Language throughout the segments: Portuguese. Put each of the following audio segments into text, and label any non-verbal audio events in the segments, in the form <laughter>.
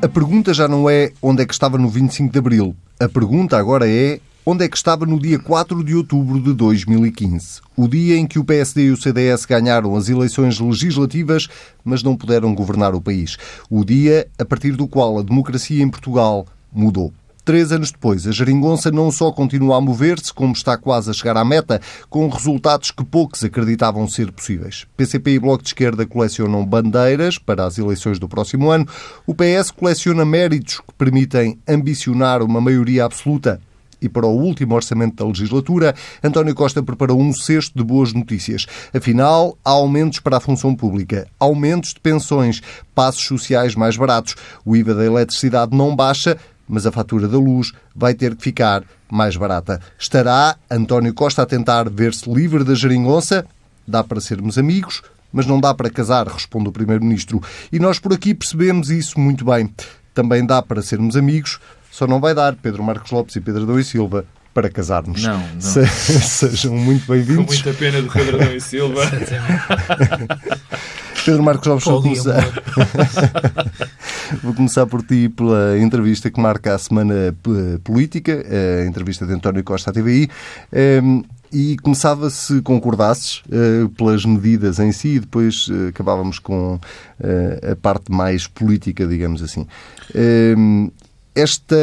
A pergunta já não é onde é que estava no 25 de Abril. A pergunta agora é onde é que estava no dia 4 de outubro de 2015. O dia em que o PSD e o CDS ganharam as eleições legislativas, mas não puderam governar o país. O dia a partir do qual a democracia em Portugal mudou. Três anos depois, a geringonça não só continua a mover-se, como está quase a chegar à meta, com resultados que poucos acreditavam ser possíveis. PCP e Bloco de Esquerda colecionam bandeiras para as eleições do próximo ano. O PS coleciona méritos que permitem ambicionar uma maioria absoluta e para o último orçamento da legislatura, António Costa preparou um cesto de boas notícias. Afinal, há aumentos para a função pública, aumentos de pensões, passos sociais mais baratos. O IVA da eletricidade não baixa, mas a fatura da luz vai ter que ficar mais barata. Estará António Costa a tentar ver-se livre da geringonça? Dá para sermos amigos, mas não dá para casar, responde o Primeiro-Ministro. E nós por aqui percebemos isso muito bem. Também dá para sermos amigos, só não vai dar Pedro Marcos Lopes e Pedro Adão e Silva para casarmos. Não, não. Se, <laughs> sejam muito bem-vindos. Com muita pena do Pedro Adão e Silva. <laughs> Pedro Marcos Lopes, começar. <laughs> vou começar por ti pela entrevista que marca a semana política, a entrevista de António Costa à TVI. Ehm, e começava se concordasses uh, pelas medidas em si e depois acabávamos com a parte mais política, digamos assim. Ehm, esta,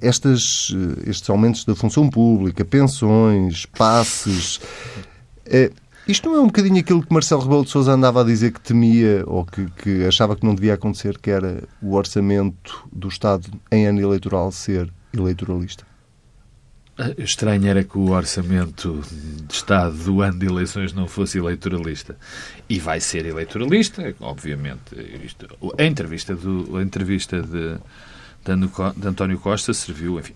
estas, estes aumentos da função pública, pensões, passes, isto não é um bocadinho aquilo que Marcelo Rebelo de Sousa andava a dizer que temia ou que, que, achava que não devia acontecer, que era o orçamento do Estado em ano eleitoral ser eleitoralista? Estranho era que o orçamento de Estado do ano de eleições não fosse eleitoralista. E vai ser eleitoralista, obviamente. Isto, a entrevista, do, a entrevista de, de António Costa serviu, enfim,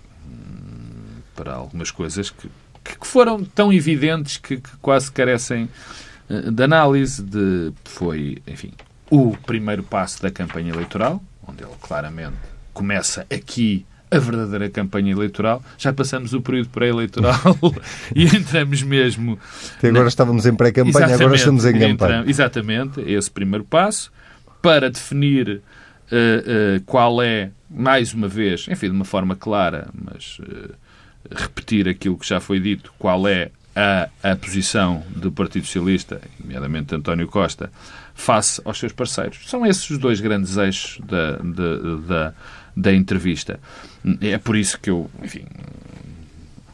para algumas coisas que que foram tão evidentes que, que quase carecem eh, de análise. De, foi, enfim, o primeiro passo da campanha eleitoral, onde ele claramente começa aqui a verdadeira campanha eleitoral. Já passamos o período pré-eleitoral <laughs> e entramos mesmo. Até agora na... estávamos em pré-campanha, agora estamos em campanha. Entramos, exatamente, esse primeiro passo para definir uh, uh, qual é, mais uma vez, enfim, de uma forma clara, mas. Uh, repetir aquilo que já foi dito, qual é a, a posição do Partido Socialista, nomeadamente António Costa, face aos seus parceiros. São esses os dois grandes eixos da, da, da, da entrevista. É por isso que eu, enfim,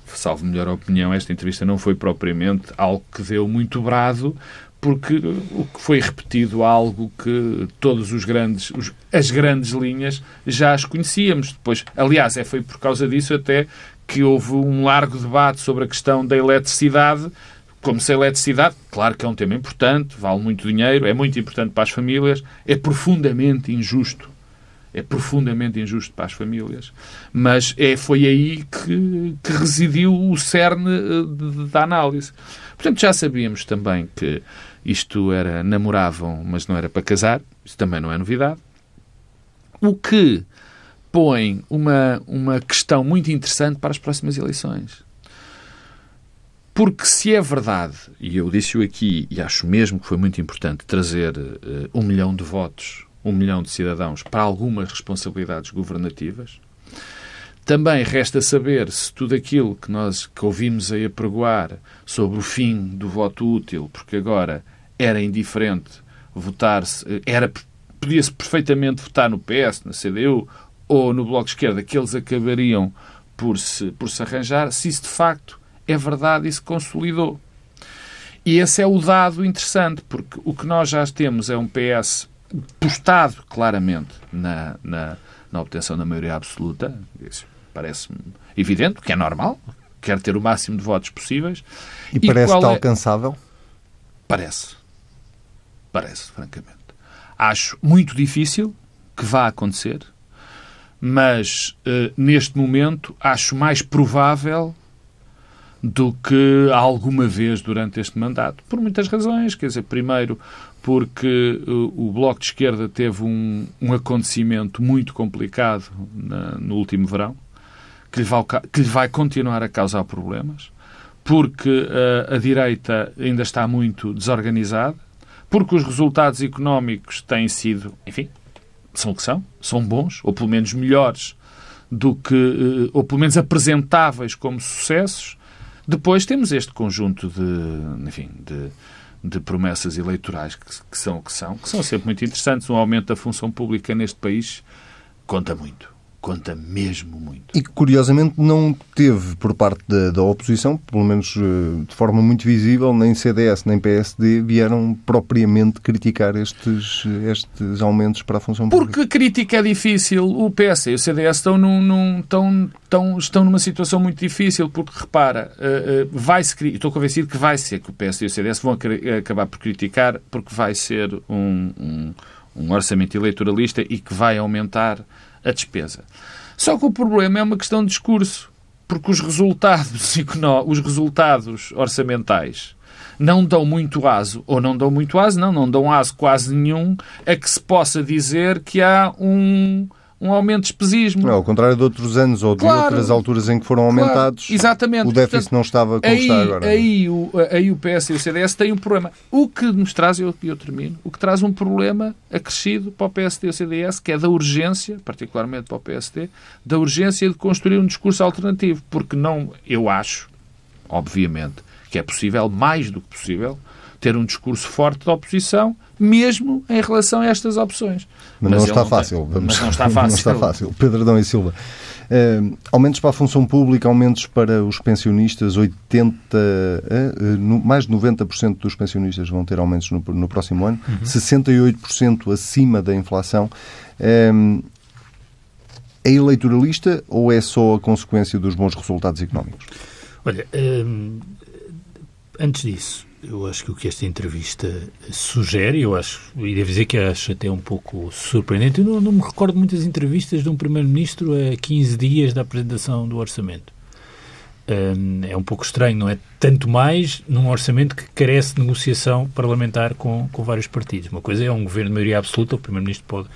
salvo melhor opinião, esta entrevista não foi propriamente algo que deu muito brado, porque o que foi repetido algo que todos os grandes, os, as grandes linhas já as conhecíamos. Depois, aliás, é foi por causa disso até que houve um largo debate sobre a questão da eletricidade. Como se a eletricidade, claro que é um tema importante, vale muito dinheiro, é muito importante para as famílias, é profundamente injusto. É profundamente injusto para as famílias. Mas é, foi aí que, que residiu o cerne eh, da análise. Portanto, já sabíamos também que isto era namoravam, mas não era para casar. Isso também não é novidade. O que põe uma, uma questão muito interessante para as próximas eleições. Porque se é verdade, e eu disse-o aqui, e acho mesmo que foi muito importante trazer uh, um milhão de votos, um milhão de cidadãos para algumas responsabilidades governativas, também resta saber se tudo aquilo que nós que ouvimos aí apregoar sobre o fim do voto útil, porque agora era indiferente votar-se, eh, era podia-se perfeitamente votar no PS, na CDU ou no Bloco de Esquerda que eles acabariam por se, por se arranjar, se isso de facto é verdade e se consolidou. E esse é o dado interessante, porque o que nós já temos é um PS postado claramente na, na, na obtenção da maioria absoluta. Isso parece-me evidente, que é normal, quer ter o máximo de votos possíveis. E, e parece-te é... alcançável? Parece. Parece, francamente. Acho muito difícil que vá acontecer mas uh, neste momento acho mais provável do que alguma vez durante este mandato, por muitas razões. Quer dizer, primeiro, porque uh, o Bloco de Esquerda teve um, um acontecimento muito complicado na, no último verão, que lhe, vai, que lhe, vai, continuar a causar problemas, porque uh, a direita ainda está muito desorganizada, porque os resultados económicos têm sido, enfim, são o que são, são bons, ou pelo menos melhores do que, eh, ou pelo menos apresentáveis como sucessos. Depois temos este conjunto de, enfim, de, de promessas eleitorais que, que são o que são, que são sempre muito interessantes. Um aumento da função pública neste país conta muito conta mesmo muito. E que, curiosamente, não teve por parte da, da, oposição, pelo menos eh, de forma muito visível, nem CDS nem PSD vieram propriamente criticar estes, estes aumentos para a função pública. Porque crítica é difícil. O PS e o CDS estão, num, num, estão, estão, estão numa situação muito difícil, porque, repara, uh, uh, vai-se... Estou convencido que vai ser que o PS e o CDS vão acabar por criticar, porque vai ser um, um, um orçamento eleitoralista e que vai aumentar a despesa. Só que o problema é uma questão de discurso, porque os resultados, <laughs> os resultados orçamentais não dão muito aso, ou não dão muito aso, não, não dão aso quase nenhum, a que se possa dizer que há um um aumento de despesismo. Não, ao contrário de outros anos ou de claro, outras alturas em que foram aumentados, claro, exatamente. o déficit Portanto, não estava como aí, está agora. Aí o, aí o PS e o CDS têm um problema. O que nos traz, eu, eu termino, o que traz um problema acrescido para o PSD e o CDS, que é da urgência, particularmente para o PSD, da urgência de construir um discurso alternativo. Porque não, eu acho, obviamente, que é possível, mais do que possível, ter um discurso forte da oposição, mesmo em relação a estas opções. Mas, Mas não está fácil. Vamos... Mas não está fácil. <laughs> não está fácil. Pedro Adão e Silva. Uh, aumentos para a função pública, aumentos para os pensionistas, 80, uh, uh, mais de 90% dos pensionistas vão ter aumentos no, no próximo ano, uhum. 68% acima da inflação. Uh, é eleitoralista ou é só a consequência dos bons resultados económicos? Olha, antes disso, eu acho que o que esta entrevista sugere, eu acho, e devo dizer que acho até um pouco surpreendente, eu não, não me recordo muitas entrevistas de um Primeiro-Ministro a 15 dias da apresentação do orçamento. Um, é um pouco estranho, não é? Tanto mais num orçamento que carece de negociação parlamentar com, com vários partidos. Uma coisa é um governo de maioria absoluta, o Primeiro-Ministro pode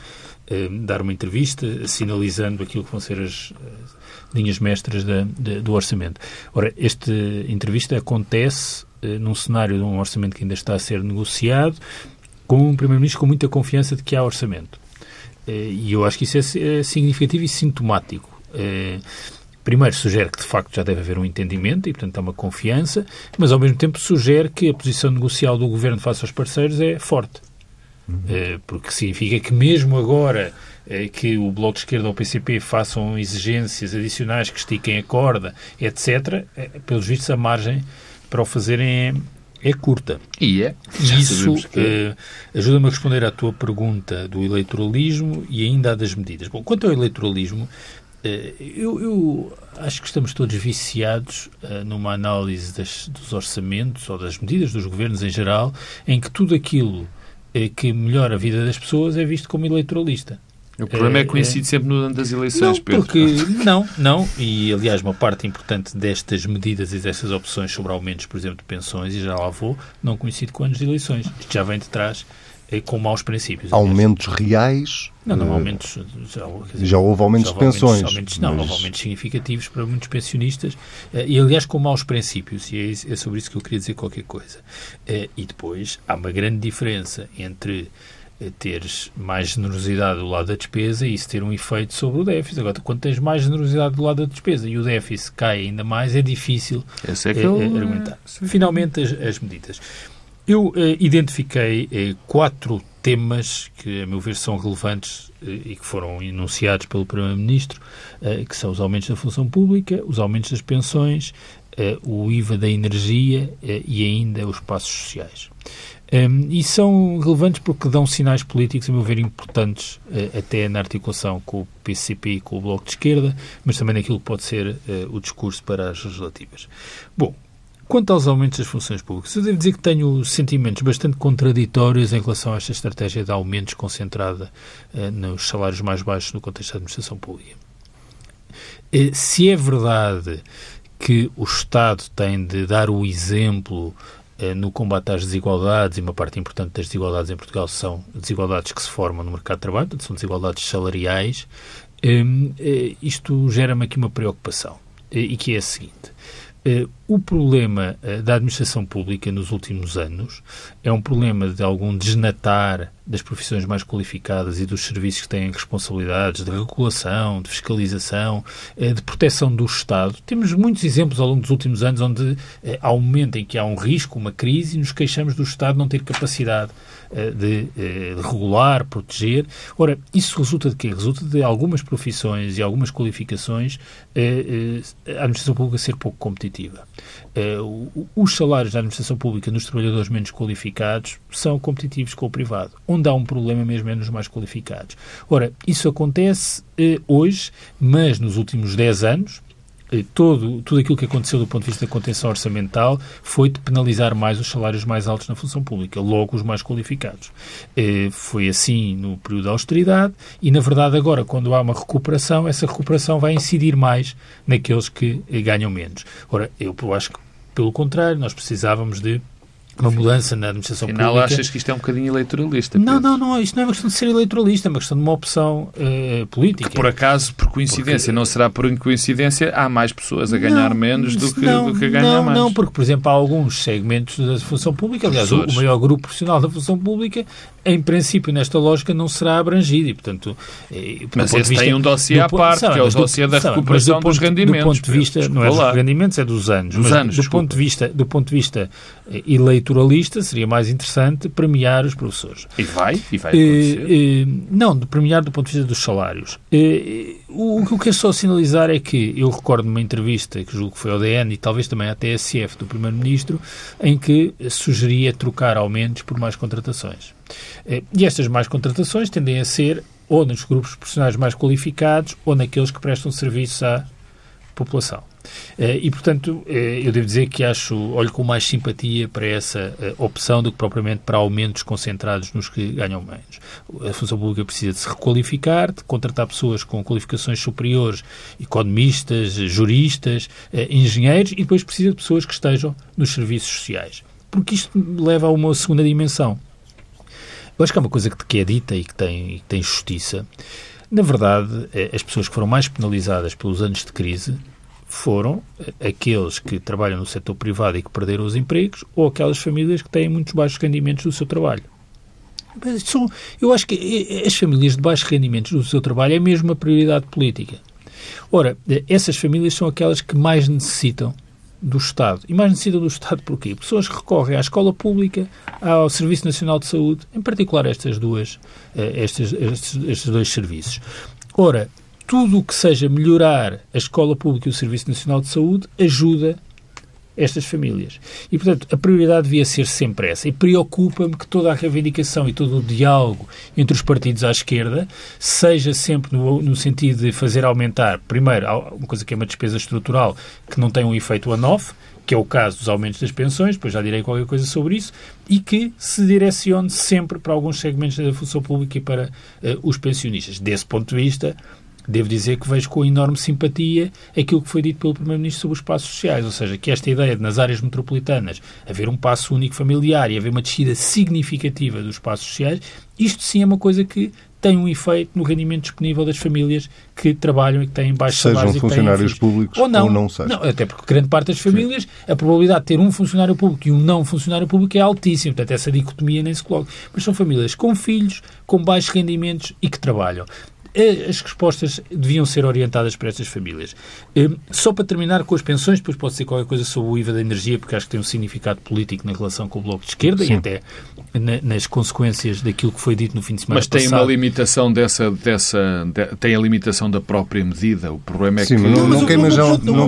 um, dar uma entrevista sinalizando aquilo que vão ser as, as linhas mestras da, da, do orçamento. Ora, esta entrevista acontece num cenário de um orçamento que ainda está a ser negociado, com um Primeiro-Ministro com muita confiança de que há orçamento. Eh, e eu acho que isso é, é significativo e sintomático. Eh, primeiro, sugere que de facto já deve haver um entendimento e, portanto, há uma confiança, mas ao mesmo tempo sugere que a posição negocial do governo face aos parceiros é forte. Uhum. Porque significa que, mesmo agora que o Bloco de Esquerda ou o PCP façam exigências adicionais que estiquem a corda, etc., pelos vistos, a margem para o fazerem é, é curta. E é. E isso é. uh, ajuda-me a responder à tua pergunta do eleitoralismo e ainda à das medidas. Bom, quanto ao eleitoralismo, uh, eu, eu, acho que estamos todos viciados uh, numa análise das, dos orçamentos ou das medidas dos governos em geral, em que tudo aquilo que melhora a vida das pessoas é visto como eleitoralista. O problema é, é coincide é... sempre no ano das eleições, não, Pedro. Porque, não, não. E, aliás, uma parte importante destas medidas e destas opções sobre aumentos, por exemplo, de pensões, e já lá vou, não coincide com anos de eleições. Isto já vem de trás é, com maus princípios. Aumentos aliás. reais? Não, não, aumentos... Já, dizer, já houve aumentos já houve de pensões. Aumentos, não, mas... houve aumentos significativos para muitos pensionistas eh, e, aliás, com maus princípios. E é, é sobre isso que eu queria dizer qualquer coisa. E depois, há uma grande diferença entre teres mais generosidade do lado da despesa e isso ter um efeito sobre o déficit. Agora, quando tens mais generosidade do lado da despesa e o déficit cai ainda mais, é difícil é que eu... Eh, argumentar. Finalmente, as, as medidas. Eu eh, identifiquei eh, quatro temas que, a meu ver, são relevantes eh, e que foram enunciados pelo Primeiro-Ministro, eh, que são os aumentos da função pública, os aumentos das pensões, eh, o IVA da energia e ainda os passos sociais. Um, e são relevantes porque dão sinais políticos, a meu ver, importantes, uh, até na articulação com o PCP e com o Bloco de Esquerda, mas também naquilo que pode ser uh, o discurso para as legislativas. Bom, quanto aos aumentos das funções públicas, eu devo dizer que tenho sentimentos bastante contraditórios em relação a esta estratégia de aumentos concentrada uh, nos salários mais baixos no contexto da administração pública. se é verdade que o Estado tem de dar o exemplo no combate às desigualdades, e uma parte importante das desigualdades em Portugal são desigualdades que se formam no mercado de trabalho, são desigualdades salariais, ehm, eh, isto gera-me aqui uma preocupação, eh, e que é a seguinte. O problema uh, da administração pública nos últimos anos é um problema de algum desnatar das profissões mais qualificadas e dos serviços que têm responsabilidades de regulação, de fiscalização, uh, de proteção do Estado. Temos muitos exemplos ao longo dos últimos anos onde há um momento em que há um risco, uma crise, e nos queixamos do Estado não ter capacidade de, de regular, proteger. Ora, isso resulta de quê? Resulta de algumas profissões e algumas qualificações a administração pública ser pouco competitiva. Os salários da administração pública nos trabalhadores menos qualificados são competitivos com o privado. Onde há um problema mesmo é nos mais qualificados. Ora, isso acontece hoje, mas nos últimos 10 anos, eh, todo, tudo aquilo que aconteceu do ponto de vista da contenção orçamental foi de penalizar mais os salários mais altos na função pública, logo os mais qualificados. Eh, foi assim no período da austeridade e, na verdade, agora, quando há uma recuperação, essa recuperação vai incidir mais naqueles que eh, ganham menos. Ora, eu acho que, pelo contrário, nós precisávamos de uma mudança na administração Afinal, pública. achas que isto é um bocadinho eleitoralista? Não, não, não. Isto não é uma questão de ser eleitoralista, é uma questão de uma opção uh, política. Que por acaso, por coincidência, porque... não será por coincidência, há mais pessoas a ganhar não, menos do que, não, do que a ganhar não, mais. Não, porque, por exemplo, há alguns segmentos da função pública, aliás, o, o maior grupo profissional da função pública, em princípio, nesta lógica, não será abrangido. E, portanto, eh, mas esse vista, tem um dossiê à parte, sabe, que é o dossiê da recuperação do dos rendimentos. Do ponto de vista, não é dos rendimentos, é dos anos. Dos anos, do ponto de vista, do ponto de vista eh, eleitoralista, seria mais interessante premiar os professores. E vai? E vai acontecer? não, de premiar do ponto de vista dos salários. o, o que eu quero só sinalizar é que eu recordo uma entrevista, que julgo que foi ao DN e talvez também à TSF do Primeiro-Ministro, em que sugeria trocar aumentos por mais contratações. E estas mais contratações tendem a ser ou nos grupos profissionais mais qualificados ou naqueles que prestam serviços à população. Eh, e, portanto, eh, eu devo dizer que acho, olho com mais simpatia para essa eh, opção do que propriamente para aumentos concentrados nos que ganham menos. A função pública precisa de se requalificar, de contratar pessoas com qualificações superiores, economistas, juristas, engenheiros, e depois precisa de pessoas que estejam nos serviços sociais. Porque isto leva a uma segunda dimensão. Eu acho que é uma coisa que é dita e que tem, que tem justiça. Na verdade, as pessoas que foram mais penalizadas pelos anos de crise foram aqueles que trabalham no setor privado e que perderam os empregos ou aquelas famílias que têm muitos baixos rendimentos do seu trabalho. eu acho que as famílias de baixos rendimentos do seu trabalho é mesmo uma prioridade política. Ora, essas famílias são aquelas que mais necessitam do Estado. E mais necessitam do Estado porquê? Pessoas que recorrem à escola pública, ao Serviço Nacional de Saúde, em particular estas duas, eh, estes, estes, estes dois serviços. Ora, tudo o que seja melhorar a escola pública e o Serviço Nacional de Saúde ajuda estas famílias. E, portanto, a prioridade devia ser sempre essa. E preocupa-me que toda a reivindicação e todo o diálogo entre os partidos à esquerda seja sempre no, no, sentido de fazer aumentar, primeiro, uma coisa que é uma despesa estrutural que não tem um efeito one-off, que é o caso dos aumentos das pensões, depois já direi qualquer coisa sobre isso, e que se direcione sempre para alguns segmentos da função pública e para uh, os pensionistas. Desse ponto de vista, devo dizer que vejo com enorme simpatia aquilo que foi dito pelo Primeiro-Ministro sobre os passos sociais, ou seja, que esta ideia de nas áreas metropolitanas haver um passo único familiar e haver uma descida significativa dos passos sociais, isto sim é uma coisa que tem um efeito no rendimento disponível das famílias que trabalham e que têm baixos sejam salários funcionários públicos ou não, ou não, não, até porque grande parte das famílias Sim. a probabilidade de ter um funcionário público e um não funcionário público é altíssima, portanto essa dicotomia nem se coloca. Mas são famílias com filhos, com baixos rendimentos e que trabalham as respostas deviam ser orientadas para estas famílias. Hum, só para terminar com as pensões, depois pode ser qualquer coisa sobre o IVA da energia, porque acho que tem um significado político na relação com o Bloco de Esquerda Sim. e até nas consequências daquilo que foi dito no fim de semana Mas tem passado. uma limitação dessa, dessa de, tem a limitação da própria medida. O problema é Sim, que... não, não, não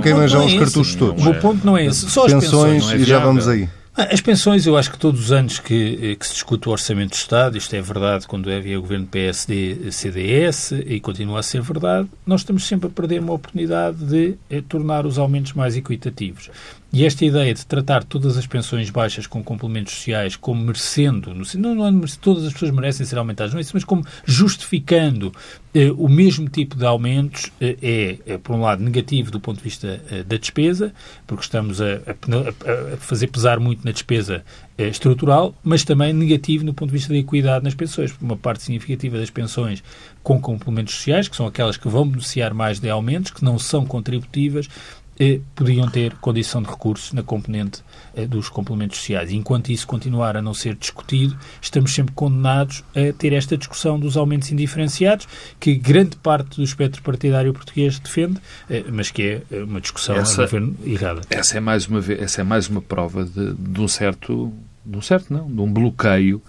queima já os cartuchos todos. O ponto não é esse. Só as pensões, pensões e já vamos aí. As pensões, eu acho que todos os anos que, eh, que, se discute o Orçamento do Estado, isto é verdade quando havia governo PSD-CDS e continua a ser verdade, nós estamos sempre a perder uma oportunidade de eh, tornar os aumentos mais equitativos. E esta ideia de tratar todas as pensões baixas com complementos sociais como merecendo, não, não é todas as pessoas merecem ser aumentadas, não é isso, mas como justificando eh, o mesmo tipo de aumentos eh, é, é, por um lado, negativo do ponto de vista eh, da despesa, porque estamos a, a, a, fazer pesar muito na despesa eh, estrutural, mas também negativo no ponto de vista da equidade nas pensões, porque uma parte significativa das pensões com complementos sociais, que são aquelas que vão beneficiar mais de aumentos, que não são contributivas, eh, podiam ter condição de recurso na componente eh, dos complementos sociais. Enquanto isso continuar a não ser discutido, estamos sempre condenados a ter esta discussão dos aumentos indiferenciados, que grande parte do espectro partidário português defende, eh, mas que é eh, uma discussão Essa- ver, errada. Essa é mais uma, vez, essa é mais uma prova de, de um certo, de um certo não, de um bloqueio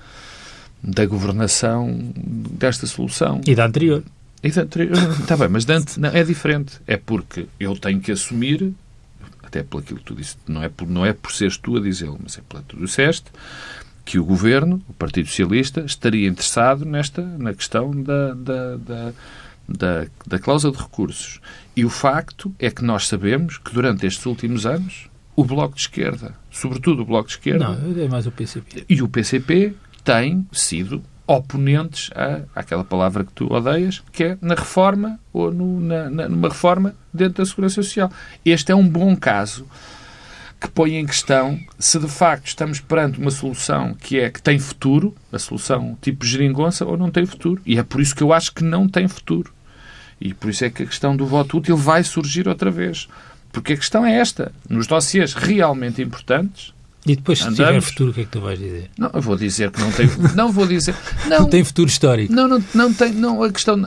da governação desta solução. E da anterior. Está bem, mas Dante não, é diferente. É porque eu tenho que assumir, até pelo aquilo que tu disse, não é por, não é por seres tu a dizê-lo, mas é pelo que tu disseste, que o Governo, o Partido Socialista, estaria interessado nesta, na questão da, da, da, da, da cláusula de recursos. E o facto é que nós sabemos que durante estes últimos anos o Bloco de Esquerda, sobretudo o Bloco de Esquerda, Não, é mais o PCP. e o PCP têm sido oponentes à, àquela palavra que tu odeias, que é na reforma ou no- na, na- numa reforma dentro da Segurança Social. Este é um bom caso que põe em questão se de facto estamos perante uma solução que é que tem futuro, a solução tipo geringonça, ou não tem futuro. E é por isso que eu acho que não tem futuro. E por isso é que a questão do voto útil vai surgir outra vez. Porque a questão é esta. Nos dossiês realmente importantes, E depois, se Andamos. tiver futuro, o que é que tu vais dizer? não, eu vou dizer que não tem. <laughs> Não vou dizer. Não, Não tem futuro histórico. não, não, não tem. Não, a questão,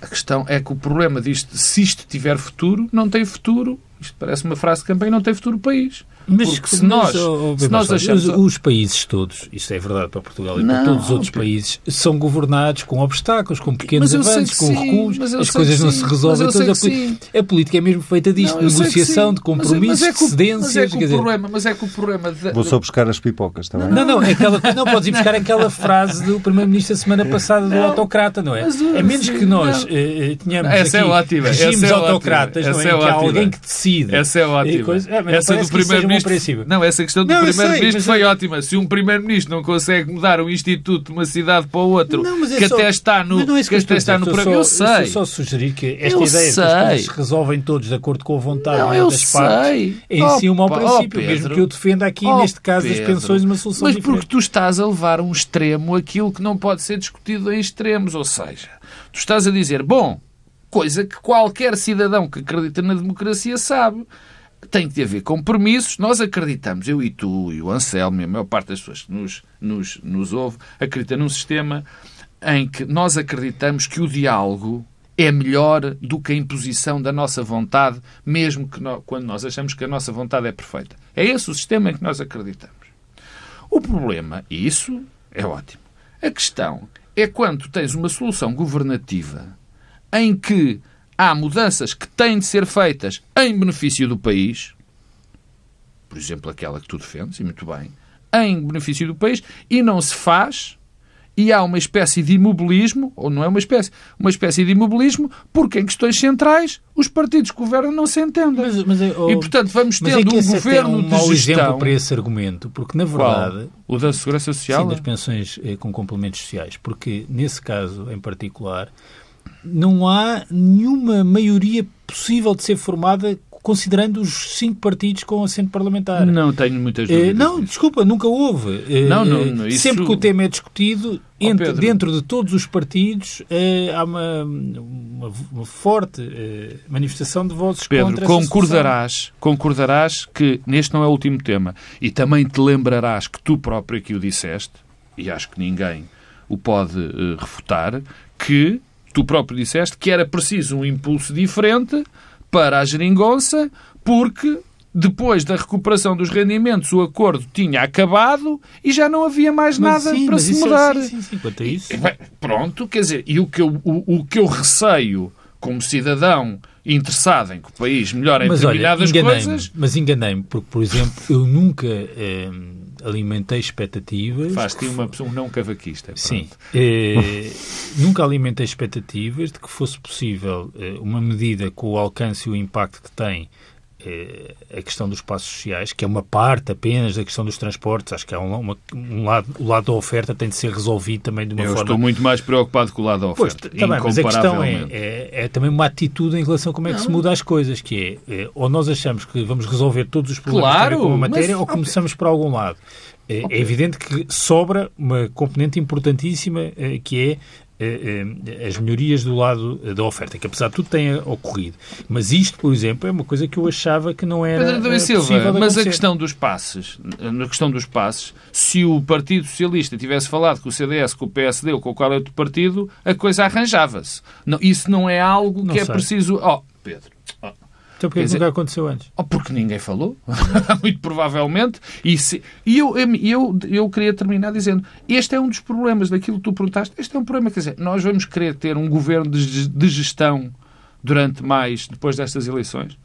a questão é que o problema disto, se isto tiver futuro, não tem futuro. Isto parece uma frase de campanha, não tem futuro o país. Porque se nós, oh, se nós achamos. os, os países todos, isto é verdade para Portugal e para Não, todos os outros países, são governados com obstáculos, com pequenos Mas avanços, com sim, recuos, mas as coisas não se mas resolvem todas. A, que poli- a política é mesmo feita disto, Não, negociação, de compromissos, mas é, de que o- cedências. Mas é que quer o dizer, problema, mas é que o problema da- Vou só buscar as pipocas, está bem? Não, não, é aquela, não podes ir buscar <laughs> aquela frase do Primeiro-Ministro da semana passada do Não, autocrata, não é? mas eu- É menos que nós eh, eh, tenhamos Essa é aqui ótima, regimes é ótima, autocratas, não é? é que há alguém que decide. Essa é ótima. Ah, mas essa do uma primeiro-ministro. Não, essa questão do eu sei, primeiro-ministro foi eu- ótima. Se um primeiro-ministro não consegue mudar um instituto de uma cidade para o outro, Não, que só- até está no mas não é que eu até está no eu só- sei. Estou só sugerir que esta Eu ideia de que sei. as coisas se resolvem todos de acordo com a vontade Não, eu das partes sei. é em si um mau princípio, oh, mesmo que eu defenda aqui, Oh, neste caso Pedro. pensões, uma solução Mas diferente. porque tu estás a levar a um extremo aquilo que não pode ser discutido em extremos. Ou seja, tu estás a dizer, bom, coisa que qualquer cidadão que acredita na democracia sabe. Tem que haver compromissos. Nós acreditamos, eu e tu, e o Anselmo, e a maior parte das pessoas que nos, nos, nos ouve, acredita num sistema em que nós acreditamos que o diálogo é melhor do que a imposição da nossa vontade, mesmo que nó- quando nós achamos que a nossa vontade é perfeita. É esse o sistema em que nós acreditamos. O problema, e isso é ótimo, a questão é quando tens uma solução governativa em que há mudanças que têm de ser feitas em benefício do país, por exemplo, aquela que tu defendes, e muito bem, em benefício do país, e não se faz, e há uma espécie de imobilismo, ou não é uma espécie, uma espécie de imobilismo, porque em questões centrais os partidos que governam não se entendem. Mas- mas é- oh, e, portanto, vamos Mas é tendo que um até é governo um de mau gestão... exemplo para esse argumento, porque na Qual? verdade O da Segurança Social? Sim, das pensões eh, com complementos sociais, porque nesse caso em particular não há nenhuma maioria possível de ser formada considerando os cinco partidos com assento parlamentar. Não tenho muitas Eh, dúvidas. não, desculpa, nunca houve. Eh, Não, não, eh, não, isso- Sempre que o tema é discutido, entre- Pedro. dentro de todos os partidos, eh, há uma, uma, uma forte eh, manifestação de vozes Pedro, contra essa concordarás, concordarás que neste não é o último tema e também te lembrarás que tu próprio aqui o disseste, e acho que ninguém o pode eh, refutar, que tu próprio disseste que era preciso um impulso diferente para a geringonça, porque depois da recuperação dos rendimentos o acordo tinha acabado e já não havia mais Mas nada sim, para se é- mudar. sim, sim, sim, quanto a isso. E, bem, pronto, quer dizer, e o que, eu, o, o que eu receio como cidadão interessado em que o país melhore em Mas olha, determinadas enganei-me, coisas, mas enganei-me, porque, por exemplo, eu nunca eh, alimentei expectativas. faz-te uma pessoa um não cavaquista. pronto. Sim. Eh, <laughs> nunca alimentei expectativas de que fosse possível eh, uma medida com o alcance e o impacto que tem a questão dos passos sociais, que é uma parte apenas da questão dos transportes. Acho que há um, uma- um lado, o lado da oferta tem de ser resolvido também de uma Eu forma estou muito mais preocupado com o lado da Pois, oferta. tá bem, mas a questão é, é, é também uma atitude em relação a como é que se muda as coisas, que é, é, ou nós achamos que vamos resolver todos os problemas Claro, com a matéria, mas- ou começamos por algum lado. É, é evidente que sobra uma componente importantíssima, eh, que é eh, eh, as melhorias do lado da oferta, que apesar de tudo tenha ocorrido. Mas isto, por exemplo, é uma coisa que eu achava que não era Pedro eh, Silva, possível mas acontecer. a questão dos passes, na questão dos passes, se o Partido Socialista tivesse falado com o CDS, com o PSD ou com qualquer outro partido, a coisa arranjava-se. Isso não é algo Não que é sei. preciso... Oh, Pedro... oh, Então porquê dizer- nunca aconteceu antes? Oh, porque ninguém falou, <laughs> muito provavelmente. E, se- e eu, eu, eu queria terminar dizendo: este é um dos problemas daquilo que tu perguntaste. Este é um problema, quer dizer, nós vamos querer ter um governo de, de gestão durante mais, depois destas eleições.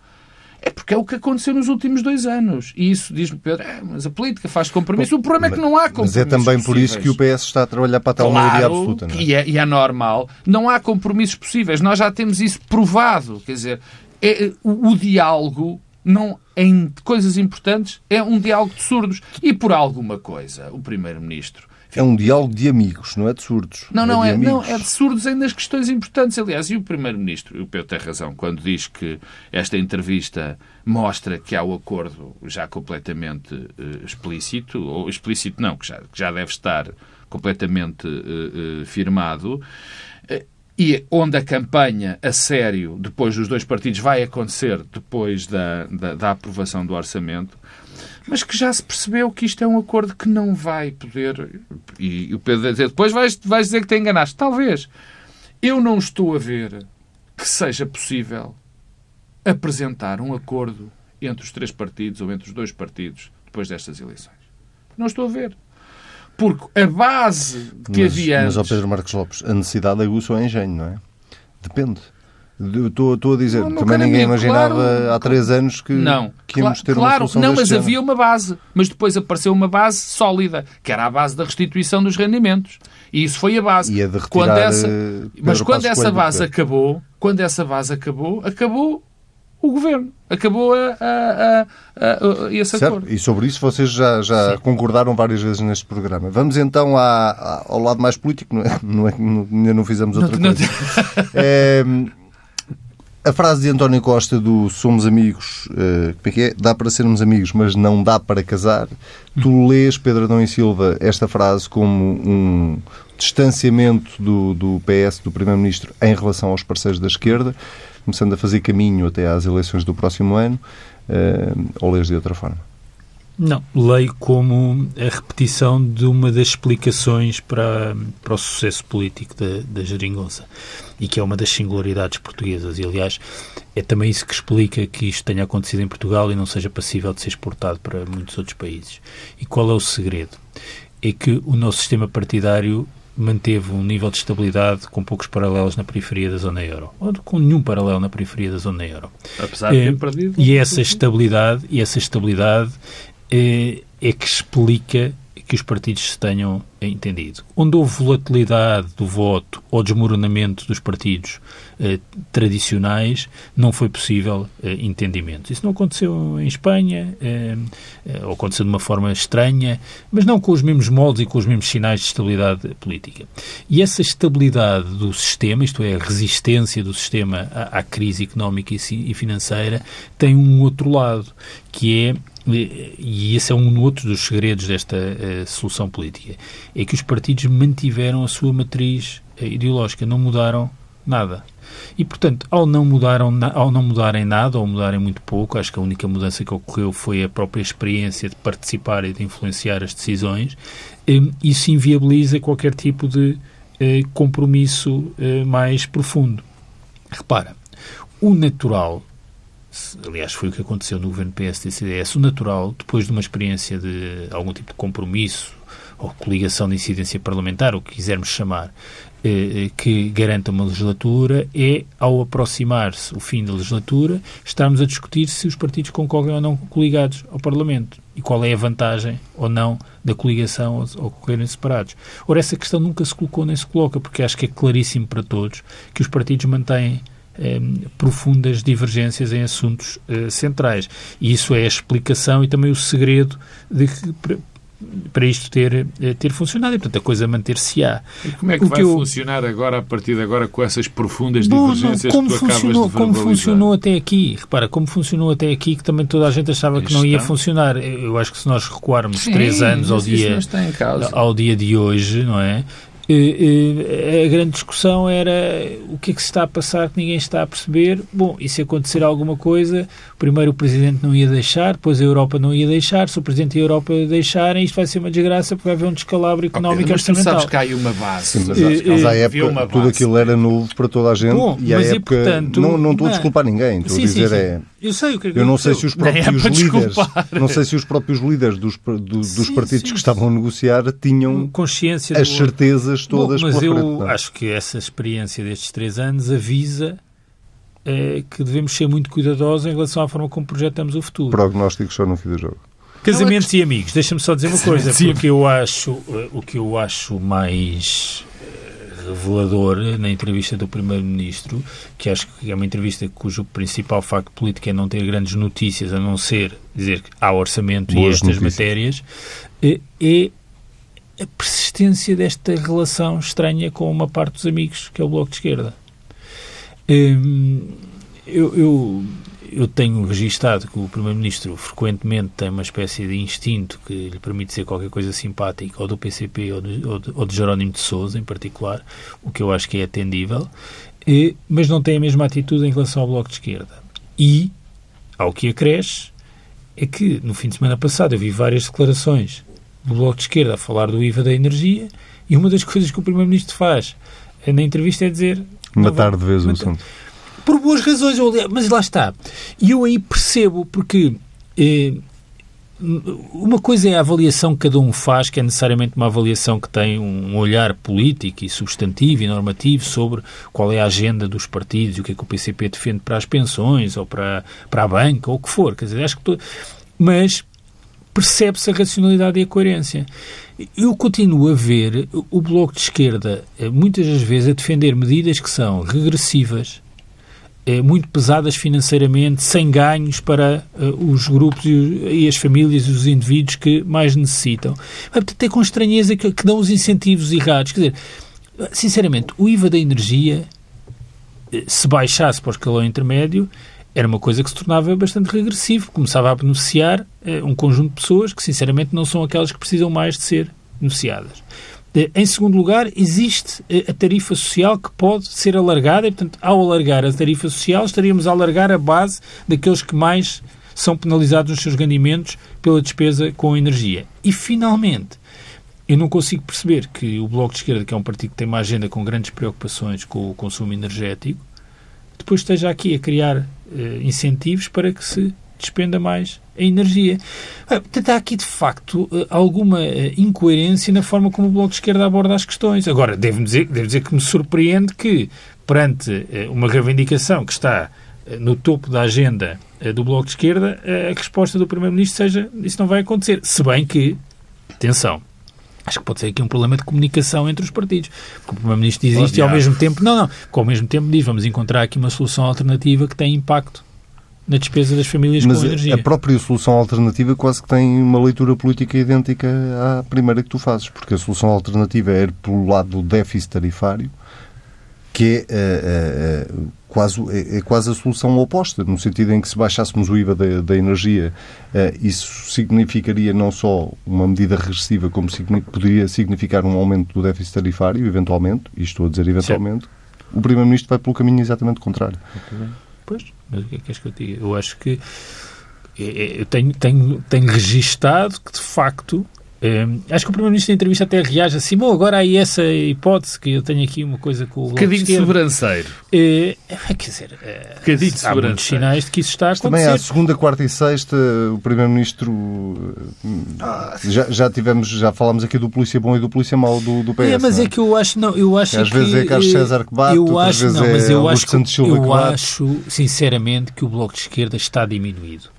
É porque é o que aconteceu nos últimos dois anos. E isso diz-me, Pedro, "É, mas a política faz compromisso. O problema é que não há compromissos. Mas é também por isso que o possíveis. PS está a trabalhar para a tal maioria absoluta, não é? E é, e é normal. Não há compromissos possíveis. Nós já temos isso provado. Quer dizer, é- o, o diálogo não, em coisas importantes é um diálogo de surdos. E por alguma coisa, o Primeiro-Ministro É um diálogo de amigos, não é de surdos. não, não de é, não, amigos. é de surdos ainda nas questões importantes. Aliás, e o Primeiro-Ministro, o Pedro tem razão, quando diz que esta entrevista mostra que há o acordo já completamente eh, explícito, ou explícito não, que já, que já deve estar completamente eh, eh, firmado, e onde a campanha a sério, depois dos dois partidos, vai acontecer depois da, da, da aprovação do orçamento, mas que já se percebeu que isto é um acordo que não vai poder. E, o Pedro dizer, depois vais, vais dizer que te enganaste. Talvez. Eu não estou a ver que seja possível apresentar um acordo entre os três partidos ou entre os dois partidos depois destas eleições. Não estou a ver. Porque a base que mas, havia mas, ó antes... Pedro Marcos Lopes, a necessidade aguça o engenho, não é? Depende. Estou, estou a dizer, Não, também ninguém amigo, imaginava claro. há três anos que, Não, que íamos ter claro, uma solução não, mas género. havia uma base. Mas depois apareceu uma base sólida, que era a base da restituição dos rendimentos. E isso foi a base. E a de quando retirar, essa, eh, mas quando essa base acabou, quando essa base acabou, acabou o governo. Acabou a, a, a, a- esse Certo? acordo. E sobre isso vocês já, já concordaram várias vezes neste programa. Vamos então à- ao lado mais político, não é? <laughs> Não é não- ainda não fizemos outra Não- coisa. É, <laughs> a frase de António Costa do Somos amigos, eh, como é que é? Dá para sermos amigos, mas não dá para casar. Tu lês, Pedro Adão e Silva, esta frase como um distanciamento do, do PS, do Primeiro-Ministro, em relação aos parceiros da esquerda, começando a fazer caminho até às eleições do próximo ano, eh, ou lês de outra forma? Não, leio como a repetição de uma das explicações para, para o sucesso político da, da geringonça e que é uma das singularidades portuguesas. E, aliás, é também isso que explica que isto tenha acontecido em Portugal e não seja passível de ser exportado para muitos outros países. E qual é o segredo? É que o nosso sistema partidário manteve um nível de estabilidade com poucos paralelos na periferia da zona euro, ou com nenhum paralelo na periferia da zona euro. Apesar de ter perdido. E essa estabilidade, e essa estabilidade é, é que explica que os partidos se tenham entendido. Onde houve volatilidade do voto ou desmoronamento dos partidos eh, tradicionais, não foi possível eh, entendimento. Isso não aconteceu em Espanha, eh, eh, ou aconteceu de uma forma estranha, mas não com os mesmos moldes e com os mesmos sinais de estabilidade política. E essa estabilidade do sistema, isto é, a resistência do sistema à, à crise económica e, e financeira, tem um outro lado, que é e esse é um outro dos segredos desta eh, solução política, é que os partidos mantiveram a sua matriz eh, ideológica, não mudaram nada. E, portanto, ao não, mudaram, ao não mudarem nada, ou mudarem muito pouco, acho que a única mudança que ocorreu foi a própria experiência de participar e de influenciar as decisões, eh, isso inviabiliza qualquer tipo de eh, compromisso mais profundo. Repara, o natural aliás, foi o que aconteceu no governo PSD e CDS, o natural, depois de uma experiência de algum tipo de compromisso ou coligação de incidência parlamentar, o que quisermos chamar, eh, que garanta uma legislatura, é, ao aproximar-se o fim da legislatura, estarmos a discutir se os partidos concorrem ou não coligados ao Parlamento e qual é a vantagem ou não da coligação ou, ou correrem separados. Ora, essa questão nunca se colocou nem se coloca, porque acho que é claríssimo para todos que os partidos mantêm eh, profundas divergências em assuntos eh, centrais. E isso é a explicação e também o segredo de que, para, isto ter, eh, ter funcionado. E, portanto, a coisa manter-se-á. Como é que O vai que eu- funcionar agora, a partir de agora, com essas profundas Bom, não, divergências como que tu funcionou, como funcionou até aqui, repara, como funcionou até aqui, que também toda a gente achava que não ia funcionar. Eu acho que se nós recuarmos Sim, três anos ao dia, não ao dia de hoje, não é? A grande discussão era o que é que se está a passar que ninguém está a perceber. Bom, e se acontecer alguma coisa, primeiro o Presidente não ia deixar, depois a Europa não ia deixar, se o Presidente e a Europa deixarem, isto vai ser uma desgraça porque vai haver um descalabro económico okay, mas orçamental. Mas sabes que há aí uma base. Sim, mas, mas à época tudo aquilo era novo para toda a gente Bom, e à época... E, portanto, não, não estou a desculpar ninguém, estou sim, a dizer sim, sim. é... Eu sei o que é que Eu não sei se os <laughs> próprios é líderes, não sei se os próprios líderes dos, do, dos partidos que estavam a negociar tinham consciência as certezas todas Bom, mas eu frente, é? acho que essa experiência destes três anos avisa é, que devemos ser muito cuidadosos em relação à forma como projetamos o futuro. Prognósticos só no fim do jogo. Casamentos e amigos. Deixa-me só dizer uma coisa, porque eu acho eh, o que eu acho mais revelador na entrevista do Primeiro-Ministro, que acho que é uma entrevista cujo principal facto político é não ter grandes notícias, a não ser dizer que há orçamento Boas e estas notícias. matérias, é, a persistência desta relação estranha com uma parte dos amigos, que é o Bloco de Esquerda. Hum, eu, eu eu tenho registado que o Primeiro-Ministro frequentemente tem uma espécie de instinto que lhe permite ser qualquer coisa simpática, ou do PCP ou de, ou de, ou de Jerónimo de Souza, em particular, o que eu acho que é atendível, eh, mas não tem a mesma atitude em relação ao Bloco de Esquerda. E, ao que acresce, é que no fim de semana passado eu vi várias declarações do Bloco de Esquerda a falar do IVA da energia e uma das coisas que o Primeiro-Ministro faz na entrevista é dizer... Matar de vez o assunto por boas razões, mas lá está. E eu aí percebo, porque eh, uma coisa é a avaliação que cada um faz, que é necessariamente uma avaliação que tem um olhar político e substantivo e normativo sobre qual é a agenda dos partidos e o que é que o PCP defende para as pensões ou para, para a banca ou o que for. Quer dizer, acho que. Tô... Mas percebe-se a racionalidade e a coerência. Eu continuo a ver o Bloco de Esquerda, eh, muitas das vezes, a defender medidas que são regressivas, é, muito pesadas financeiramente, sem ganhos para uh, os grupos e, as famílias e os indivíduos que mais necessitam. Portanto, é com estranheza que, que dão os incentivos errados. Quer dizer, sinceramente, o IVA da energia, eh, se baixasse para o escalão intermédio, era uma coisa que se tornava bastante regressivo. Começava a beneficiar um conjunto de pessoas que, sinceramente, não são aquelas que precisam mais de ser beneficiadas. Eh, em segundo lugar, existe eh, a tarifa social que pode ser alargada e, portanto, ao alargar a tarifa social, estaríamos a alargar a base daqueles que mais são penalizados nos seus rendimentos pela despesa com energia. E, finalmente, eu não consigo perceber que o Bloco de Esquerda, que é um partido que tem uma agenda com grandes preocupações com o consumo energético, depois esteja aqui a criar uh, incentivos para que se despenda mais a energia. Portanto, há aqui, de facto, eh, alguma eh, incoerência na forma como o Bloco de Esquerda aborda as questões. Agora, devo dizer, devo dizer que me surpreende que, perante eh, uma reivindicação que está no topo da agenda do Bloco de Esquerda, a resposta do Primeiro-Ministro seja isso não vai acontecer. Se bem que, atenção, Acho que pode ser aqui um problema de comunicação entre os partidos. Porque o Primeiro-Ministro diz isto e ao mesmo tempo. Não, não. Porque ao mesmo tempo diz vamos encontrar aqui uma solução alternativa que tem impacto na despesa das famílias Mas com energia. a própria solução alternativa quase que tem uma leitura política idêntica à primeira que tu fazes, porque a solução alternativa é ir pelo lado do déficit tarifário, que é, é, é quase, é, é, quase a solução oposta, no sentido em que se baixássemos o IVA da, da energia, isso significaria não só uma medida regressiva, como poderia significar um aumento do déficit tarifário, eventualmente, e estou a dizer eventualmente, o Primeiro-Ministro vai pelo caminho exatamente contrário. Pois, mas o que é que és que eu diga? Eu acho que é, é, eu tenho, tenho, tenho registado que, de facto, Hum, acho que o Primeiro-Ministro da entrevista até reage assim, bom, agora há aí essa hipótese que eu tenho aqui uma coisa com o Bloco Bocadinho de sobranceiro. É, quer dizer, é, Bocadinho de há muitos sinais de que isso está a acontecer. Também há segunda, quarta e sexta, o Primeiro-Ministro ah, já, já tivemos, já falámos aqui do polícia bom e do polícia mau do, do PS. É, mas é? que eu acho, não, eu acho que... Às vezes é Carlos César que bate, eu acho, vezes não, mas é eu acho, Santos Silva eu que bate. acho, sinceramente, que o Bloco de Esquerda está diminuído.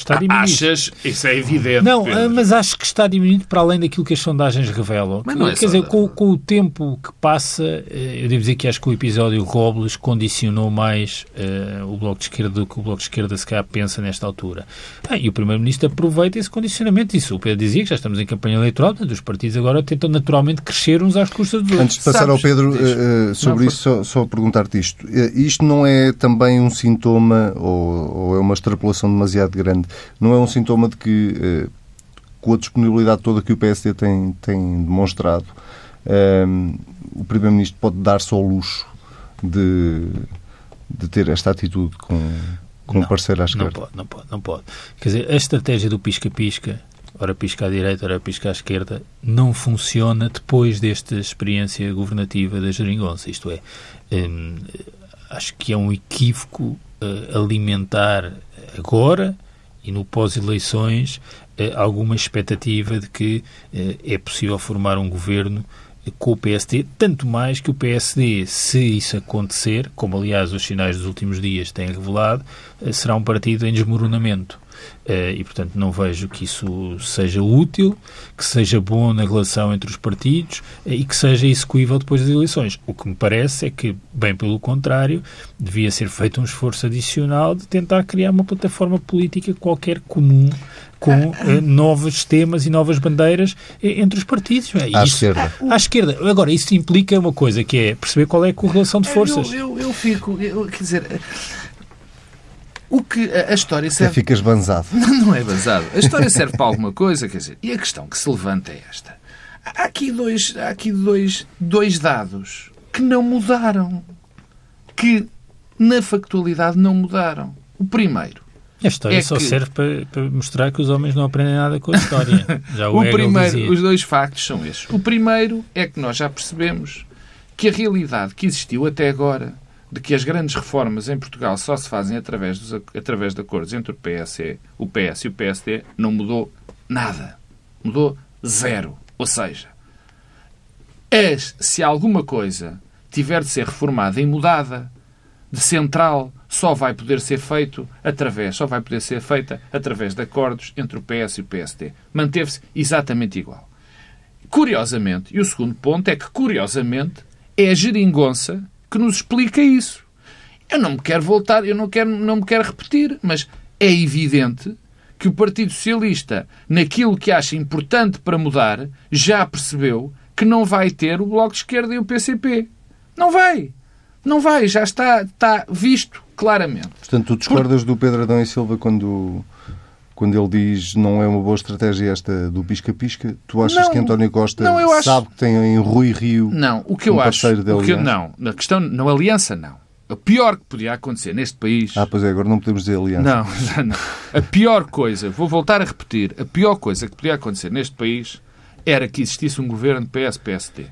Está diminuído. Achas? Isso é evidente. Não, Pedro. mas acho que está diminuído para além daquilo que as sondagens revelam. Mas não é Quer dizer, com, com, o tempo que passa, eh, eu devo dizer que acho que o episódio Robles condicionou mais uh, o Bloco de Esquerda do que o Bloco de Esquerda se calhar pensa nesta altura. Bem, e o Primeiro-Ministro aproveita esse condicionamento. Isso o Pedro dizia que já estamos em campanha eleitoral, portanto os partidos agora tentam naturalmente crescer uns às custas dos outros. Antes de passar Sabes, ao Pedro uh, sobre não, isso, só, só perguntar-te isto. Isto não é também um sintoma, ou, ou é uma extrapolação demasiado grande, não é um sintoma de que, eh, com a disponibilidade toda que o PSD tem, tem demonstrado, um, o Primeiro-Ministro pode dar-se ao luxo de, de ter esta atitude com, com não, parceiro à esquerda? Não pode, não pode, não pode. Quer dizer, a estratégia do pisca-pisca, ora pisca à direita, ora pisca à esquerda, não funciona depois desta experiência governativa da geringonça. Isto é, hum, acho que é um equívoco uh, alimentar agora e no pós-eleições uh, alguma expectativa de que uh, é possível formar um governo com o PSD, tanto mais que o PSD, se isso acontecer, como aliás os sinais dos últimos dias têm revelado, eh, será um partido em desmoronamento. Eh, e, portanto, não vejo que isso seja útil, que seja bom na relação entre os partidos eh, e que seja execuível depois das eleições. O que me parece é que, bem pelo contrário, devia ser feito um esforço adicional de tentar criar uma plataforma política qualquer comum com uh, novos temas e novas bandeiras entre os partidos. É, à isso, esquerda. À esquerda. Agora, isso implica uma coisa, que é perceber qual é a correlação de forças. Eu, eu, eu fico, eu, quer dizer... O que a, a história serve. Você ficas banzado. Não, não é banzado. A história serve para alguma coisa, quer dizer. E a questão que se levanta é esta. Há aqui dois, há aqui dois, dois dados que não mudaram. Que, na factualidade, não mudaram. O primeiro a história é só que... serve para, para, mostrar que os homens não aprendem nada com a história. <laughs> Já o, o primeiro, os dois factos são estes. O primeiro é que nós já percebemos que a realidade que existiu até agora de que as grandes reformas em Portugal só se fazem através, dos, através de acordos entre o PS, o PS e o PSD não mudou nada. Mudou zero. Ou seja, as, se alguma coisa tiver de ser reformada e mudada de central só vai poder ser feito através, só vai poder ser feita através de acordos entre o PS e o PSD. Manteve-se exatamente igual. Curiosamente, e o segundo ponto é que, curiosamente, é a geringonça que nos explica isso. Eu não me quero voltar, eu não, quero, não me quero repetir, mas é evidente que o Partido Socialista, naquilo que acha importante para mudar, já percebeu que não vai ter o Bloco de Esquerda e o PCP. Não vai. Não vai, já está, está visto claramente. Portanto, tu discordas Por... do Pedro Adão e Silva quando, quando ele diz não é uma boa estratégia esta do pisca-pisca? Tu achas não, que António Costa não, acho... sabe que tem em Rui Rio não, o que eu um acho, o que eu, Não, na questão, na aliança não. O pior que podia acontecer neste país. Ah, pois é, agora não podemos dizer aliança. Não, <laughs> não. A pior coisa, vou voltar a repetir, a pior coisa que podia acontecer neste país era que existisse um governo PS-PSD.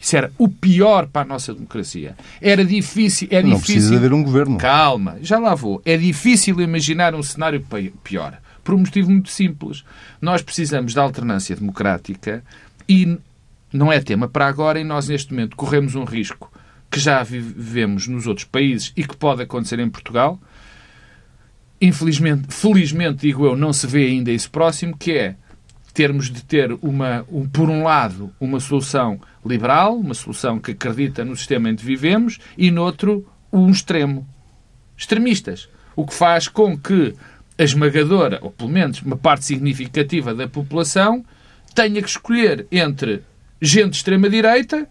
Isso era o pior para a nossa democracia. Era difícil. É não difícil... precisa haver um governo. Calma, já lá vou. É difícil imaginar um cenário pior. Por um motivo muito simples. Nós precisamos de alternância democrática e não é tema para agora e nós, neste momento, corremos um risco que já vivemos nos outros países e que pode acontecer em Portugal. Infelizmente, felizmente, digo eu, não se vê ainda isso próximo, que é termos de ter, uma, um, por um lado, uma solução liberal, uma solução que acredita no sistema em que vivemos, e, no outro, um extremo. Extremistas. O que faz com que a esmagadora, ou pelo menos uma parte significativa da população, tenha que escolher entre gente de extrema-direita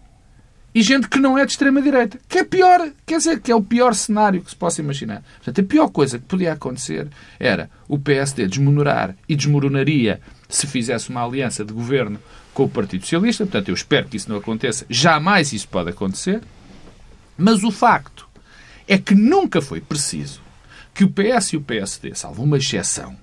e gente que não é de extrema-direita. Que é pior, quer dizer, que é o pior cenário que se possa imaginar. Portanto, a pior coisa que podia acontecer era o PSD desmoronar e desmoronaria se fizesse uma aliança de governo com o Partido Socialista. Portanto, eu espero que isso não aconteça. Jamais isso pode acontecer. Mas o facto é que nunca foi preciso que o PS e o PSD, salvo uma exceção,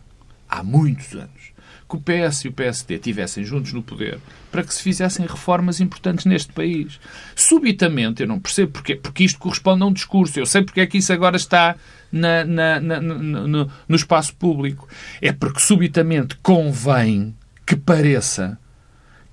há muitos anos, que o PS e o PSD tivessem juntos no poder para que se fizessem reformas importantes neste país. Subitamente, eu não percebo porquê, porque isto corresponde a um discurso. Eu sei porque é que isso agora está na, na, na, no, no espaço público. É porque subitamente convém que pareça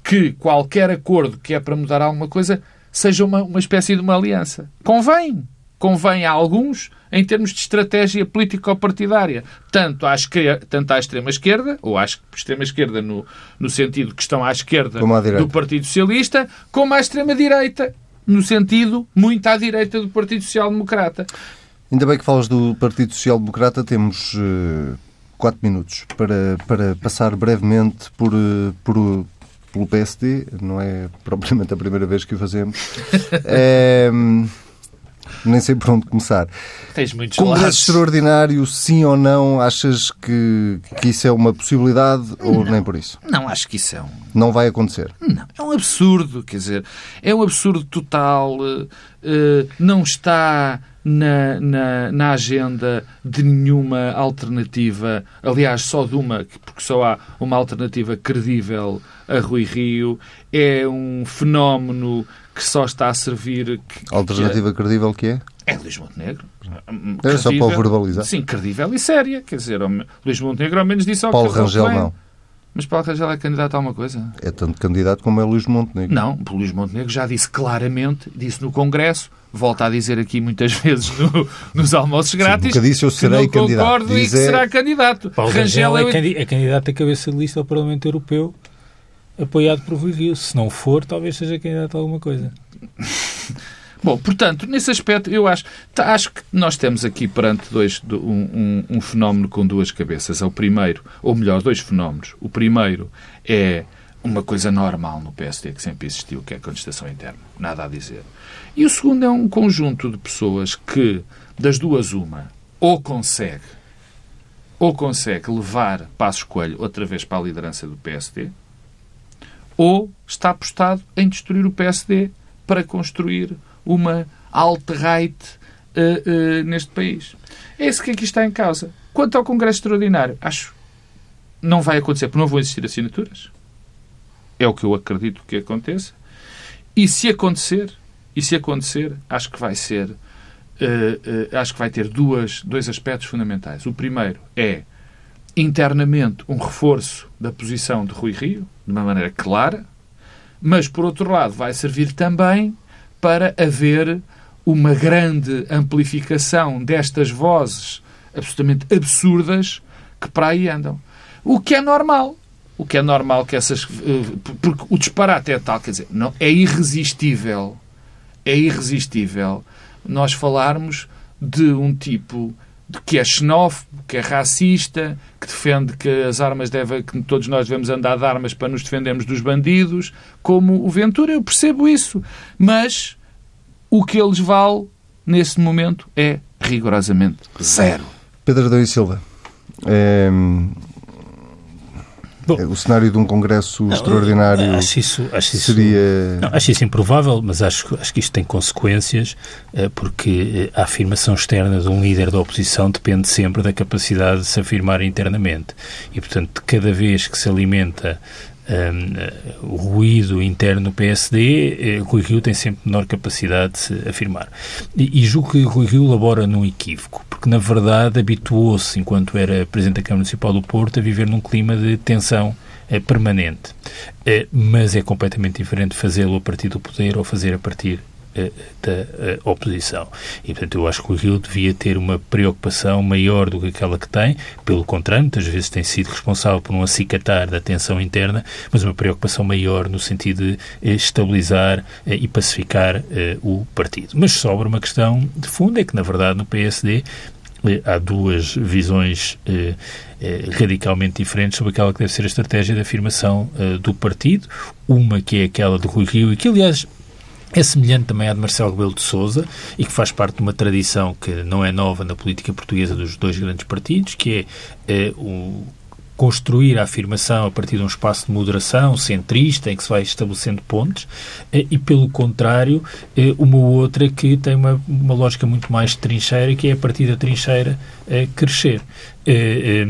que qualquer acordo que é para mudar alguma coisa seja uma, uma espécie de uma aliança. Convém. Convém a alguns em termos de estratégia político-partidária, tanto à, esquerda, tanto à extrema-esquerda, ou à extrema-esquerda no, no sentido que estão à esquerda do Partido Socialista, como à extrema-direita, no sentido muito à direita do Partido Social Democrata. Ainda bem que falas do Partido Social Democrata, temos uh, quatro minutos para, para passar brevemente por, uh, por, pelo PSD, não é propriamente a primeira vez que o fazemos. é, <laughs> nem sei por onde começar. Tens muitos Congresso extraordinário, sim ou não? Achas que, que isso é uma possibilidade ou nem por isso? Não, acho que isso é um... Não vai acontecer. Não, é um absurdo, quer dizer, é um absurdo total, eh, não está na, na, na agenda de nenhuma alternativa, aliás, só de uma, porque só há uma alternativa credível a Rui Rio, é um fenómeno que só está a servir... Que, A alternativa credível que é? que é, é Luís Montenegro. É só para o Credível- verbalizar. Sim, credível e séria, quer dizer, Luís Montenegro ao menos disse ao Paulo que que Rangel não. Mas Paulo Rangel é candidato a alguma coisa? É tanto candidato como é Luís Montenegro. Não, o Luís Montenegro já disse claramente, disse no Congresso, volta a dizer aqui muitas <laughs> vezes no- nos almoços grátis, nunca disse eu que serei não candidato. concordo e Diz que é- será candidato. Paulo Rangel Rangel é é, o- candi- é candidato a cabeça de lista ao Parlamento Europeu, apoiado por Rui. Se não for, talvez seja candidato a alguma coisa. <laughs> Bom, portanto, nesse aspecto, eu acho, tá, acho que nós temos aqui perante dois, do- um, um- um fenómeno com duas cabeças. É o primeiro, ou melhor, dois fenómenos. O primeiro é uma coisa normal no PSD que sempre existiu, que é a contestação interna. Nada a dizer. E o segundo é um conjunto de pessoas que, das duas, uma, ou consegue, ou consegue levar Passos Coelho outra vez para a liderança do PSD, ou está apostado em destruir o PSD para construir uma alt-right eh, eh, neste país. É isso que aqui está em causa. Quanto ao Congresso Extraordinário, acho não vai acontecer porque não vão existir assinaturas. É o que eu acredito que aconteça. E se acontecer, e se acontecer, acho que vai ser, eh, acho que vai ter duas, dois aspectos fundamentais. O primeiro é internamente um reforço da posição de Rui Rio, de uma maneira clara, mas por outro lado vai servir também para haver uma grande amplificação destas vozes absolutamente absurdas que para aí andam. O que é normal. O que é normal que essas. eh, Porque o disparate é tal, quer dizer, não, é irresistível. É irresistível nós falarmos de um tipo que é xenófobo, que é racista, que defende que as armas devem, que todos nós devemos andar de armas para nos defendermos dos bandidos, como o Ventura, eu percebo isso. Mas o que eles vale nesse momento é rigorosamente zero. Pedro Adão e Silva. É, Bom. o cenário de um congresso extraordinário Acho isso, acho isso, seria... Não, acho isso improvável, mas acho, acho que isto tem consequências, eh, porque eh, a afirmação externa de um líder da oposição depende sempre da capacidade de se afirmar internamente. E, portanto, cada vez que se alimenta eh, o ruído interno do PSD, eh, Rui Rio tem sempre menor capacidade de se afirmar. E, e julgo que Rui Rio labora num equívoco, porque na verdade habituou-se, enquanto era Presidente da Câmara Municipal do Porto, a viver num clima de tensão eh, permanente. Eh, mas é completamente diferente fazê-lo a partir do poder ou fazer a partir da eh, oposição. E, portanto, eu acho que o Rio devia ter uma preocupação maior do que aquela que tem, pelo contrário, muitas vezes tem sido responsável por um acicatar da tensão interna, mas uma preocupação maior no sentido de eh, estabilizar eh, e pacificar eh, o partido. Mas sobra uma questão de fundo, é que, na verdade, no PSD eh, há duas visões eh, eh, radicalmente diferentes sobre aquela que deve ser a estratégia de afirmação eh, do partido. Uma que é aquela de Rui Rio e que, aliás, é semelhante também à de Marcelo Rebelo de Sousa e que faz parte de uma tradição que não é nova na política portuguesa dos dois grandes partidos, que é eh, o construir a afirmação a partir de um espaço de moderação centrista em que se vai estabelecendo pontes eh, e, pelo contrário, eh, uma outra que tem uma, uma lógica muito mais trincheira, que é a partir da trincheira crescer. Eh,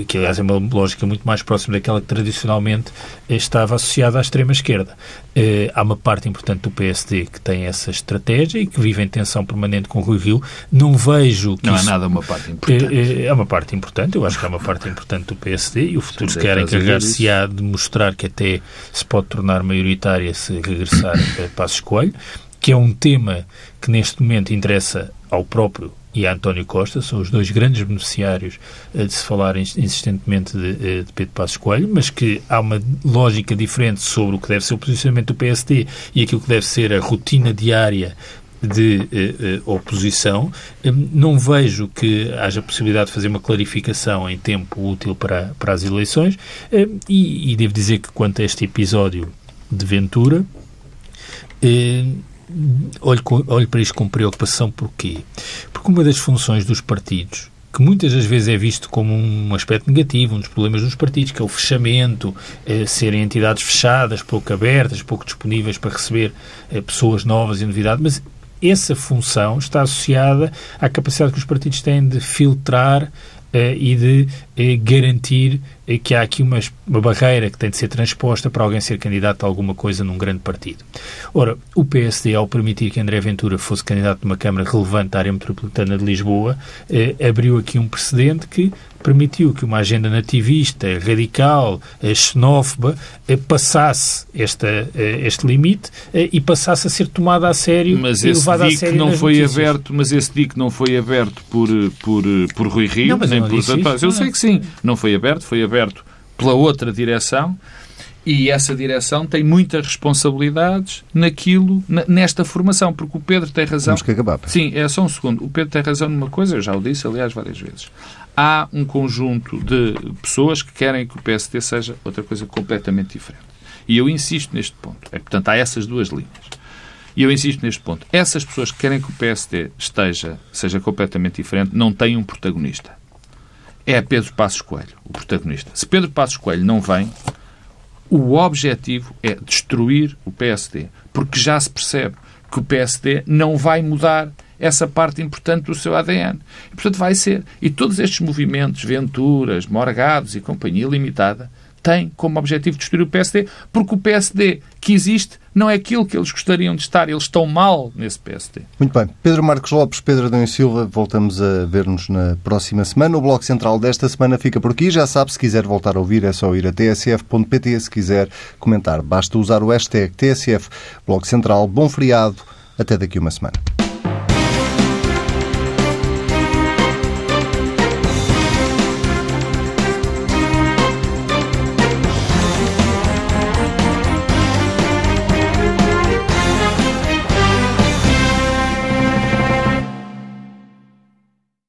eh, que, aliás, é uma lógica muito mais próxima daquela que tradicionalmente estava associada à extrema-esquerda. Eh, há uma parte importante do PSD que tem essa estratégia e que vive em tensão permanente com o Rui Rio. Não vejo que Não é isso- nada uma parte importante. é, é- é uma parte importante, eu acho que é uma parte importante do PSD e o futuro Sim, quer encarregar-se-á de mostrar que até se pode tornar maioritária se regressar a Passos Coelho, que é um tema que neste momento interessa ao próprio e António Costa, são os dois grandes beneficiários eh, de se falar ins- insistentemente de, eh, de Pedro Passos Coelho, mas que há uma lógica diferente sobre o que deve ser o posicionamento do PSD e aquilo que deve ser a rotina diária de eh, eh, oposição. Eh, Não vejo que haja possibilidade de fazer uma clarificação em tempo útil para, para as eleições eh, e, e devo dizer que quanto a este episódio de Ventura, eh, olho, olho para isto com preocupação. Porquê? Porque uma das funções dos partidos que muitas das vezes é visto como um aspecto negativo, um dos problemas dos partidos, que é o fechamento, eh, serem entidades fechadas, pouco abertas, pouco disponíveis para receber eh, pessoas novas e novidades, mas essa função está associada à capacidade que os partidos têm de filtrar eh, e de garantir eh, que há aqui uma, uma barreira que tem de ser transposta para alguém ser candidato a alguma coisa num grande partido. Ora, o PSD, ao permitir que André Ventura fosse candidato de uma Câmara relevante à área metropolitana de Lisboa, abriu aqui um precedente que permitiu que uma agenda nativista, radical, xenófoba, passasse esta, este limite e passasse a ser tomada a sério mas e levada a sério não foi notícias. aberto Mas esse DIC não foi aberto por, por, por Rui Rio, não, nem por... Eu sei que sim, não foi aberto, foi aberto pela outra direção e essa direção tem muitas responsabilidades naquilo, nesta formação, porque o Pedro tem razão. Temos que acabar. Sim, é só um segundo. O Pedro tem razão numa coisa, eu já o disse, aliás, várias vezes. Há um conjunto de pessoas que querem que o PSD seja outra coisa completamente diferente. E eu insisto neste ponto. É, portanto, há essas duas linhas. E eu insisto neste ponto. Essas pessoas que querem que o PSD esteja, seja completamente diferente, não têm um protagonista é Pedro Passos Coelho, o protagonista. Se Pedro Passos Coelho não vem, o objetivo é destruir o PSD, porque já se percebe que o PSD não vai mudar essa parte importante do seu ADN. E, portanto, vai ser. E todos estes movimentos, Venturas, Morgados e Companhia Limitada, tem como objetivo destruir o PSD, porque o PSD que existe não é aquilo que eles gostariam de estar. Eles estão mal nesse PSD. Muito bem. Pedro Marcos Lopes, Pedro Adão e Silva, voltamos a ver-nos na próxima semana. O Bloco Central desta semana fica por aqui. Já sabe, se quiser voltar a ouvir é só ir a tsf.pt. Se quiser comentar, basta usar o hashtag TSF Bloco Central. Bom feriado. Até daqui uma semana.